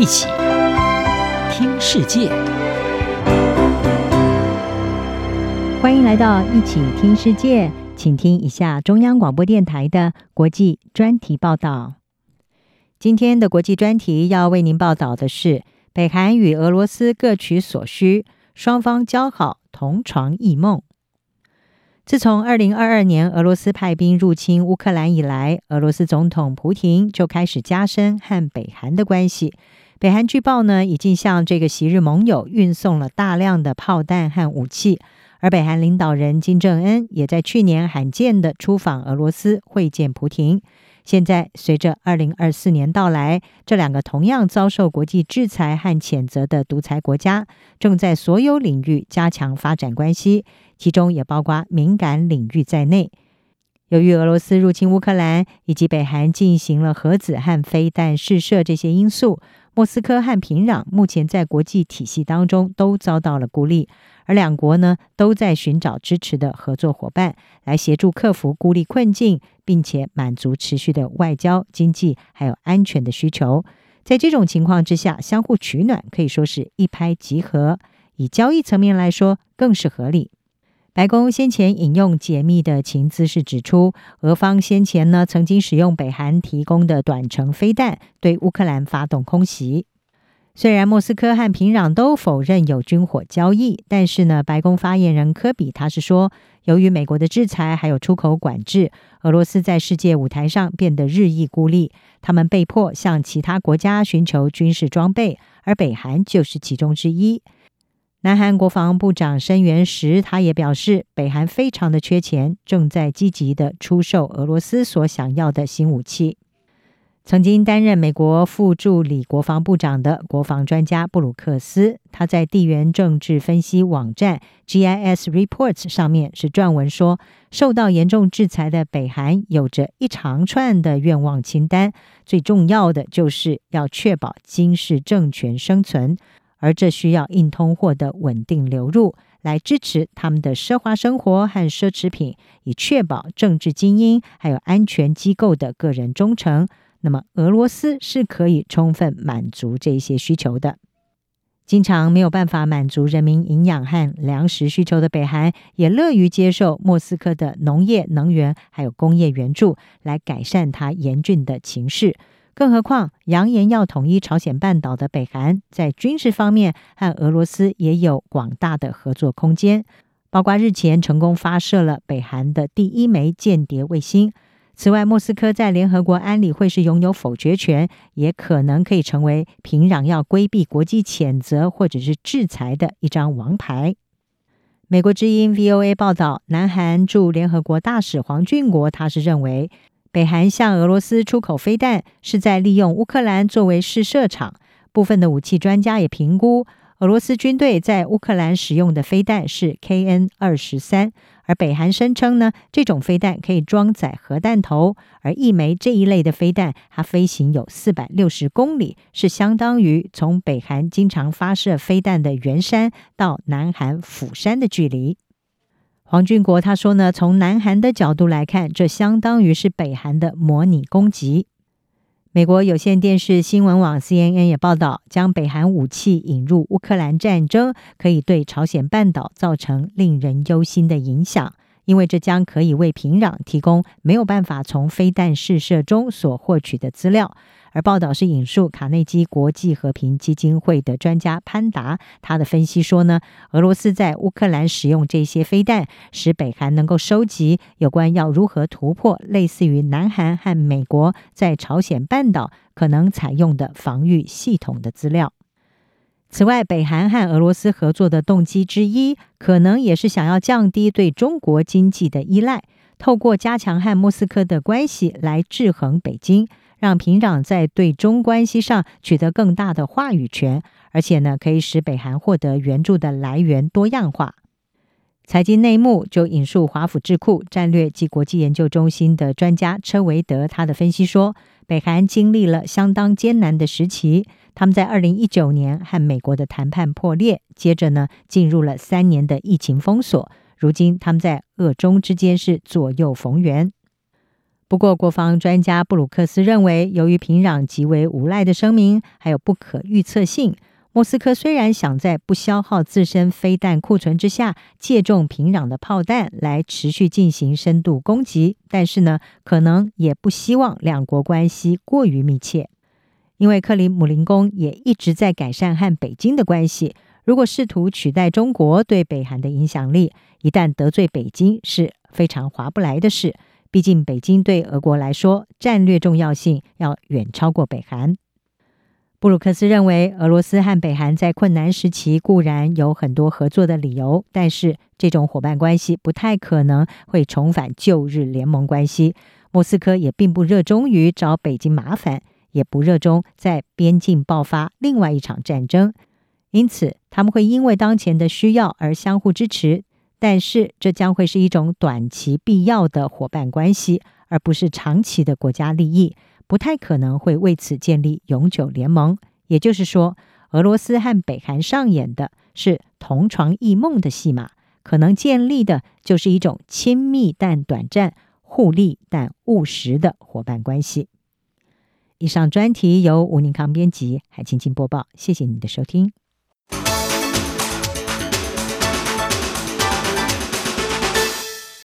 一起听世界，欢迎来到一起听世界，请听一下中央广播电台的国际专题报道。今天的国际专题要为您报道的是：北韩与俄罗斯各取所需，双方交好，同床异梦。自从二零二二年俄罗斯派兵入侵乌克兰以来，俄罗斯总统普亭就开始加深和北韩的关系。北韩据报呢，已经向这个昔日盟友运送了大量的炮弹和武器，而北韩领导人金正恩也在去年罕见的出访俄罗斯会见普京。现在，随着二零二四年到来，这两个同样遭受国际制裁和谴责的独裁国家，正在所有领域加强发展关系，其中也包括敏感领域在内。由于俄罗斯入侵乌克兰，以及北韩进行了核子和飞弹试射这些因素，莫斯科和平壤目前在国际体系当中都遭到了孤立。而两国呢，都在寻找支持的合作伙伴，来协助克服孤立困境，并且满足持续的外交、经济还有安全的需求。在这种情况之下，相互取暖可以说是一拍即合。以交易层面来说，更是合理。白宫先前引用解密的情资是指出，俄方先前呢曾经使用北韩提供的短程飞弹对乌克兰发动空袭。虽然莫斯科和平壤都否认有军火交易，但是呢，白宫发言人科比他是说，由于美国的制裁还有出口管制，俄罗斯在世界舞台上变得日益孤立，他们被迫向其他国家寻求军事装备，而北韩就是其中之一。南韩国防部长申元石他也表示，北韩非常的缺钱，正在积极的出售俄罗斯所想要的新武器。曾经担任美国副助理国防部长的国防专家布鲁克斯，他在地缘政治分析网站 GIS Reports 上面是撰文说，受到严重制裁的北韩有着一长串的愿望清单，最重要的就是要确保金氏政权生存，而这需要硬通货的稳定流入，来支持他们的奢华生活和奢侈品，以确保政治精英还有安全机构的个人忠诚。那么，俄罗斯是可以充分满足这些需求的。经常没有办法满足人民营养和粮食需求的北韩，也乐于接受莫斯科的农业、能源还有工业援助，来改善它严峻的情势。更何况，扬言要统一朝鲜半岛的北韩，在军事方面和俄罗斯也有广大的合作空间，包括日前成功发射了北韩的第一枚间谍卫星。此外，莫斯科在联合国安理会是拥有否决权，也可能可以成为平壤要规避国际谴责或者是制裁的一张王牌。美国之音 VOA 报道，南韩驻联合国大使黄俊国他是认为，北韩向俄罗斯出口飞弹是在利用乌克兰作为试射场。部分的武器专家也评估，俄罗斯军队在乌克兰使用的飞弹是 KN 二十三。而北韩声称呢，这种飞弹可以装载核弹头，而一枚这一类的飞弹，它飞行有四百六十公里，是相当于从北韩经常发射飞弹的元山到南韩釜山的距离。黄俊国他说呢，从南韩的角度来看，这相当于是北韩的模拟攻击。美国有线电视新闻网 CNN 也报道，将北韩武器引入乌克兰战争，可以对朝鲜半岛造成令人忧心的影响，因为这将可以为平壤提供没有办法从飞弹试射中所获取的资料。而报道是引述卡内基国际和平基金会的专家潘达，他的分析说呢，俄罗斯在乌克兰使用这些飞弹，使北韩能够收集有关要如何突破类似于南韩和美国在朝鲜半岛可能采用的防御系统的资料。此外，北韩和俄罗斯合作的动机之一，可能也是想要降低对中国经济的依赖，透过加强和莫斯科的关系来制衡北京。让平壤在对中关系上取得更大的话语权，而且呢，可以使北韩获得援助的来源多样化。财经内幕就引述华府智库战略及国际研究中心的专家车维德他的分析说，北韩经历了相当艰难的时期，他们在二零一九年和美国的谈判破裂，接着呢进入了三年的疫情封锁，如今他们在俄中之间是左右逢源。不过，国防专家布鲁克斯认为，由于平壤极为无赖的声明，还有不可预测性，莫斯科虽然想在不消耗自身飞弹库存之下，借重平壤的炮弹来持续进行深度攻击，但是呢，可能也不希望两国关系过于密切，因为克里姆林宫也一直在改善和北京的关系。如果试图取代中国对北韩的影响力，一旦得罪北京，是非常划不来的事。毕竟，北京对俄国来说，战略重要性要远超过北韩。布鲁克斯认为，俄罗斯和北韩在困难时期固然有很多合作的理由，但是这种伙伴关系不太可能会重返旧日联盟关系。莫斯科也并不热衷于找北京麻烦，也不热衷在边境爆发另外一场战争。因此，他们会因为当前的需要而相互支持。但是，这将会是一种短期必要的伙伴关系，而不是长期的国家利益，不太可能会为此建立永久联盟。也就是说，俄罗斯和北韩上演的是同床异梦的戏码，可能建立的就是一种亲密但短暂、互利但务实的伙伴关系。以上专题由吴宁康编辑，海青青播报，谢谢你的收听。